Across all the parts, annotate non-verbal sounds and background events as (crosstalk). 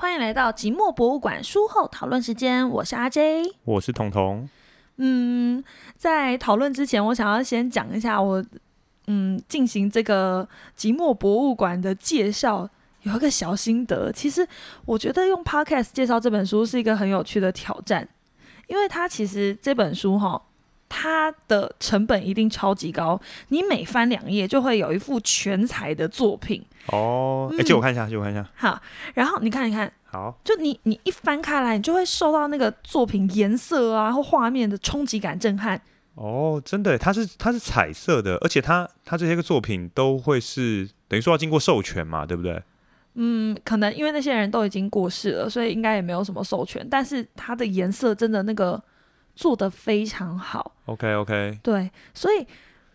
欢迎来到寂寞博物馆书后讨论时间，我是阿 J。我是彤彤。嗯，在讨论之前，我想要先讲一下我嗯进行这个寂寞博物馆的介绍，有一个小心得。其实我觉得用 Podcast 介绍这本书是一个很有趣的挑战，因为它其实这本书哈。它的成本一定超级高，你每翻两页就会有一幅全彩的作品哦。哎，借我看一下，借我看一下。好，然后你看一看，好，就你你一翻开来，你就会受到那个作品颜色啊或画面的冲击感震撼。哦，真的，它是它是彩色的，而且它它这些个作品都会是等于说要经过授权嘛，对不对？嗯，可能因为那些人都已经过世了，所以应该也没有什么授权。但是它的颜色真的那个。做的非常好，OK OK，对，所以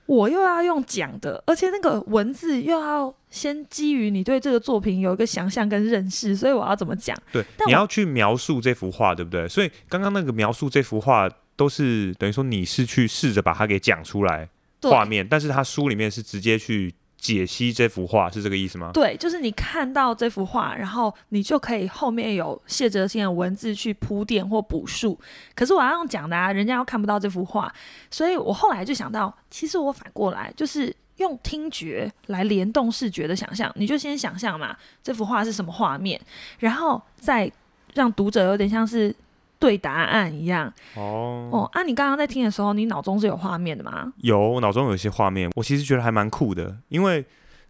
我又要用讲的，而且那个文字又要先基于你对这个作品有一个想象跟认识，所以我要怎么讲？对，你要去描述这幅画，对不对？所以刚刚那个描述这幅画，都是等于说你是去试着把它给讲出来画面，但是他书里面是直接去。解析这幅画是这个意思吗？对，就是你看到这幅画，然后你就可以后面有谢哲新的文字去铺垫或补述。可是我要用讲的啊，人家又看不到这幅画，所以我后来就想到，其实我反过来就是用听觉来联动视觉的想象。你就先想象嘛，这幅画是什么画面，然后再让读者有点像是。对答案一样哦哦啊！你刚刚在听的时候，你脑中是有画面的吗？有，我脑中有一些画面。我其实觉得还蛮酷的，因为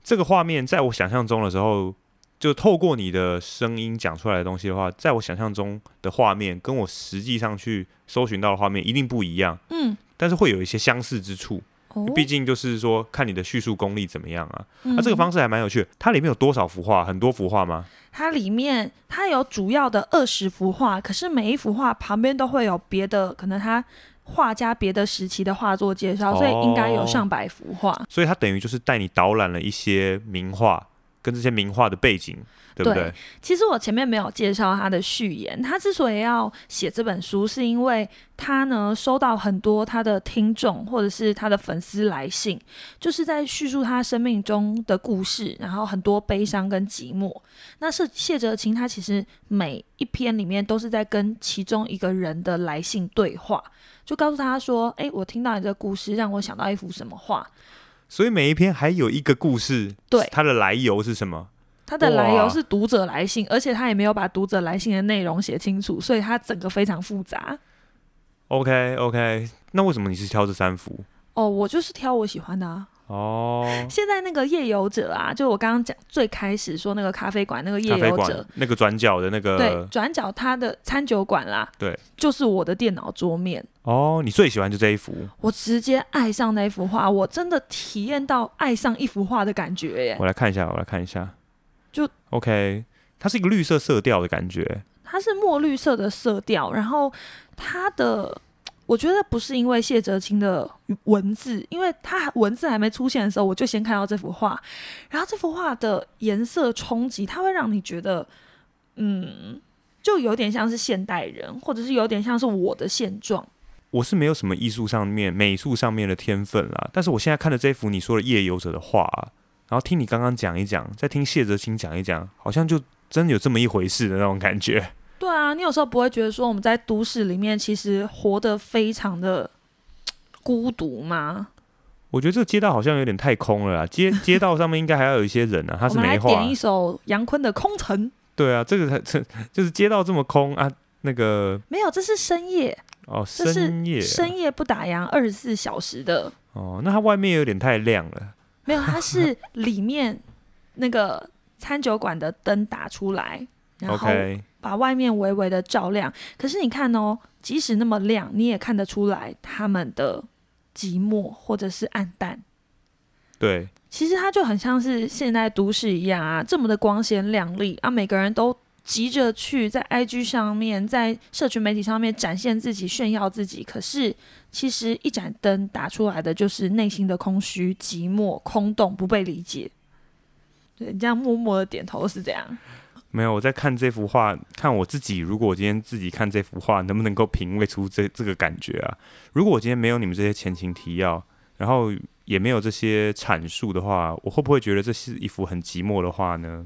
这个画面在我想象中的时候，就透过你的声音讲出来的东西的话，在我想象中的画面，跟我实际上去搜寻到的画面一定不一样。嗯，但是会有一些相似之处。毕竟就是说，看你的叙述功力怎么样啊？那这个方式还蛮有趣的。它里面有多少幅画？很多幅画吗？它里面它有主要的二十幅画，可是每一幅画旁边都会有别的，可能它画家别的时期的画作介绍，所以应该有上百幅画。所以它等于就是带你导览了一些名画跟这些名画的背景。对不对？其实我前面没有介绍他的序言。他之所以要写这本书，是因为他呢收到很多他的听众或者是他的粉丝来信，就是在叙述他生命中的故事，然后很多悲伤跟寂寞。那是谢哲清，他其实每一篇里面都是在跟其中一个人的来信对话，就告诉他说：“哎，我听到你这个故事，让我想到一幅什么画。”所以每一篇还有一个故事，对它的来由是什么？它的来由是读者来信，而且他也没有把读者来信的内容写清楚，所以它整个非常复杂。OK OK，那为什么你是挑这三幅？哦，我就是挑我喜欢的啊。哦，现在那个夜游者啊，就我刚刚讲最开始说那个咖啡馆那个夜游者，那个转角的那个，对，转角他的餐酒馆啦，对，就是我的电脑桌面。哦，你最喜欢就这一幅？我直接爱上那一幅画，我真的体验到爱上一幅画的感觉耶！我来看一下，我来看一下。就 OK，它是一个绿色色调的感觉，它是墨绿色的色调，然后它的我觉得不是因为谢哲清的文字，因为他文字还没出现的时候，我就先看到这幅画，然后这幅画的颜色冲击，它会让你觉得，嗯，就有点像是现代人，或者是有点像是我的现状。我是没有什么艺术上面、美术上面的天分啦，但是我现在看的这幅你说的夜游者的画。然后听你刚刚讲一讲，再听谢哲清讲一讲，好像就真的有这么一回事的那种感觉。对啊，你有时候不会觉得说我们在都市里面其实活得非常的孤独吗？我觉得这个街道好像有点太空了啦，街 (laughs) 街道上面应该还要有一些人啊。他是没画。点一首杨坤的《空城》。对啊，这个才 (laughs) 这就是街道这么空啊。那个没有，这是深夜哦，深夜深夜不打烊，二十四小时的。哦，那它外面有点太亮了。没有，它是里面那个餐酒馆的灯打出来，然后把外面微微的照亮。可是你看哦，即使那么亮，你也看得出来他们的寂寞或者是暗淡。对，其实它就很像是现代都市一样啊，这么的光鲜亮丽啊，每个人都急着去在 IG 上面，在社群媒体上面展现自己、炫耀自己。可是。其实一盏灯打出来的就是内心的空虚、寂寞、空洞、不被理解。对你这样默默的点头是这样。没有，我在看这幅画，看我自己。如果我今天自己看这幅画，能不能够品味出这这个感觉啊？如果我今天没有你们这些前情提要，然后也没有这些阐述的话，我会不会觉得这是一幅很寂寞的画呢？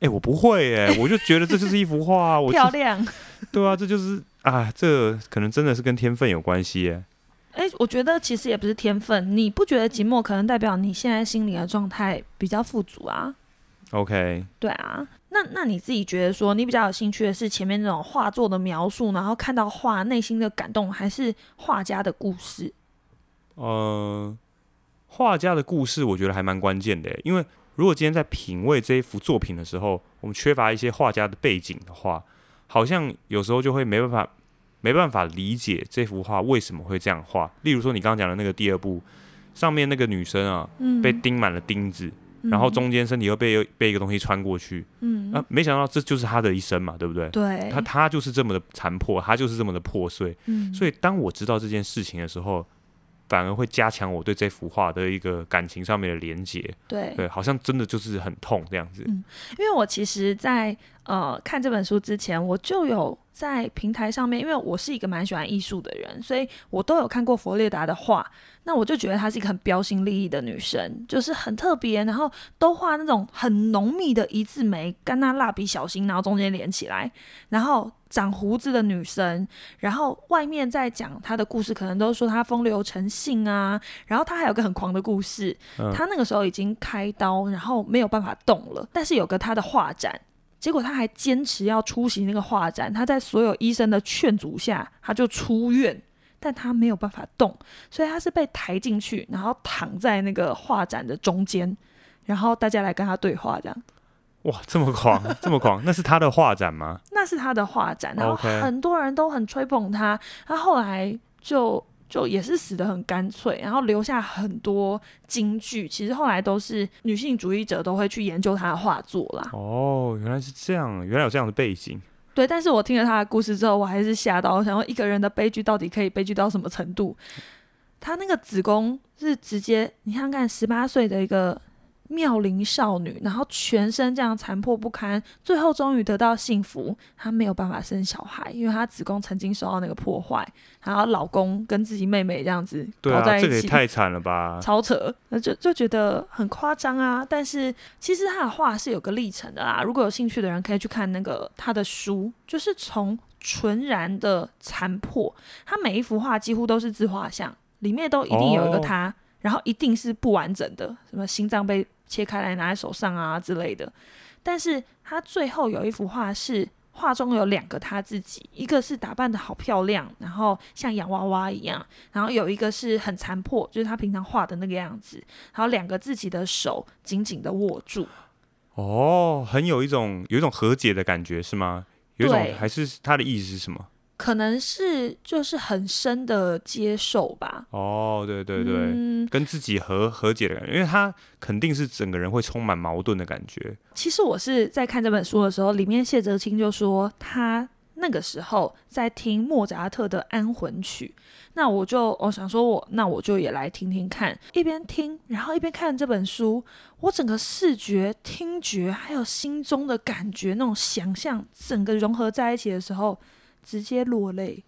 哎、我不会哎、我就觉得这就是一幅画啊，我 (laughs) 漂亮。(laughs) 对啊，这就是啊，这可能真的是跟天分有关系耶。哎、我觉得其实也不是天分，你不觉得寂寞可能代表你现在心里的状态比较富足啊？OK，对啊，那那你自己觉得说，你比较有兴趣的是前面那种画作的描述，然后看到画内心的感动，还是画家的故事？呃，画家的故事我觉得还蛮关键的，因为如果今天在品味这一幅作品的时候，我们缺乏一些画家的背景的话，好像有时候就会没办法没办法理解这幅画为什么会这样画。例如说你刚刚讲的那个第二部，上面那个女生啊，嗯，被钉满了钉子，然后中间身体又被被一个东西穿过去，嗯，啊，没想到这就是他的一生嘛，对不对？对，他他就是这么的残破，他就是这么的破碎。嗯，所以当我知道这件事情的时候，反而会加强我对这幅画的一个感情上面的连接。对，对，好像真的就是很痛这样子。嗯因为我其实在，呃看这本书之前，我就有在平台上面，因为我是一个蛮喜欢艺术的人，所以我都有看过佛列达的画。那我就觉得她是一个很标新立异的女生，就是很特别，然后都画那种很浓密的一字眉，跟那蜡笔小新，然后中间连起来，然后长胡子的女生，然后外面在讲她的故事，可能都说她风流成性啊，然后她还有个很狂的故事，她那个时候已经开刀，然后没有办法动了，但是有个她的画展，结果他还坚持要出席那个画展。他在所有医生的劝阻下，他就出院，但他没有办法动，所以他是被抬进去，然后躺在那个画展的中间，然后大家来跟他对话，这样。哇，这么狂，这么狂，那是他的画展吗？(laughs) 那是他的画展，然后很多人都很吹捧他，他后来就就也是死的很干脆，然后留下很多金句，其实后来都是女性主义者都会去研究他的画作啦。哦，原来是这样，原来有这样的背景。对，但是我听了他的故事之后，我还是吓到，我想说一个人的悲剧到底可以悲剧到什么程度？他那个子宫是直接，你想想看，十八岁的一个妙龄少女，然后全身这样残破不堪，最后终于得到幸福。她没有办法生小孩，因为她子宫曾经受到那个破坏，然后老公跟自己妹妹这样子搞在一起。这个也太惨了吧！超扯，那就就觉得很夸张啊。但是其实他的画是有个历程的啦，如果有兴趣的人可以去看那个他的书，就是从纯然的残破，他每一幅画几乎都是自画像，里面都一定有一个哦他，然后一定是不完整的，什么心脏被切开来拿在手上啊之类的。但是他最后有一幅画是。画中有两个他自己，一个是打扮的好漂亮，然后像洋娃娃一样，然后有一个是很残破，就是他平常画的那个样子，然后两个自己的手紧紧的握住。哦，很有一种有一种和解的感觉是吗？有一种还是他的意思是什么？可能是就是很深的接受吧。哦，对对对，嗯，跟自己和和解的感觉，因为他肯定是整个人会充满矛盾的感觉。其实我是在看这本书的时候，里面谢哲青就说他那个时候在听莫扎特的安魂曲，那我就我想说我那我就也来听听看，一边听然后一边看这本书，我整个视觉、听觉还有心中的感觉那种想象，整个融合在一起的时候，直接落泪。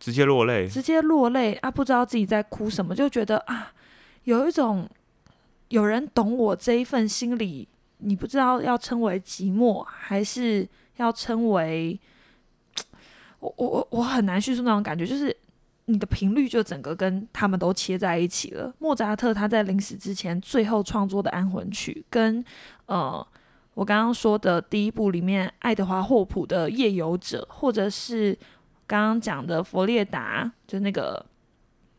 直接落泪。直接落泪啊，不知道自己在哭什么，就觉得啊，有一种有人懂我这一份心理，你不知道要称为寂寞，还是要称为我我我我很难叙述那种感觉，就是你的频率就整个跟他们都切在一起了。莫扎特他在临死之前最后创作的安魂曲，跟呃。我刚刚说的第一部里面，爱德华霍普的《夜游者》，或者是刚刚讲的佛列达，就那个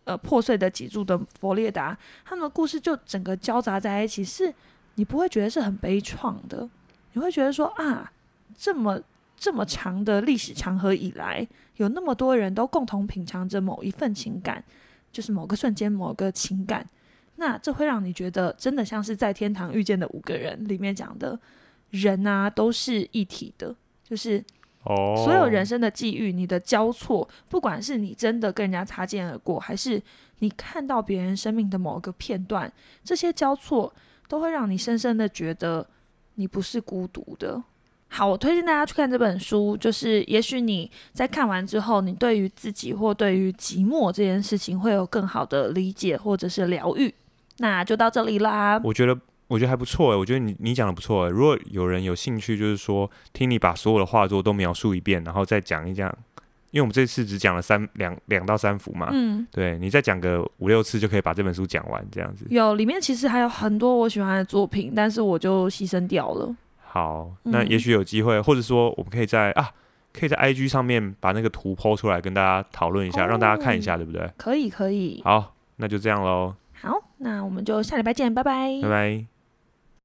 呃破碎的脊柱的佛列达，他们的故事就整个交杂在一起，是你不会觉得是很悲怆的，你会觉得说啊，这么这么长的历史长河以来，有那么多人都共同品尝着某一份情感，就是某个瞬间某个情感，那这会让你觉得真的像是在天堂遇见的五个人里面讲的人啊，都是一体的，就是哦，所有人生的际遇，你的交错，不管是你真的跟人家擦肩而过，还是你看到别人生命的某个片段，这些交错都会让你深深的觉得你不是孤独的。好，我推荐大家去看这本书，就是也许你在看完之后，你对于自己或对于寂寞这件事情会有更好的理解或者是疗愈。那就到这里啦。我觉得我觉得还不错哎，我觉得你你讲的不错哎。如果有人有兴趣，就是说听你把所有的画作都描述一遍，然后再讲一讲，因为我们这次只讲了三两两到三幅嘛，嗯，对你再讲个五六次就可以把这本书讲完，这样子。有里面其实还有很多我喜欢的作品，但是我就牺牲掉了。好，那嗯也许有机会，或者说我们可以在啊，可以在 IG 上面把那个图抛出来跟大家讨论一下，让大家看一下，对不对？可以可以，好，那就这样喽，好，那我们就下礼拜见，拜拜拜拜。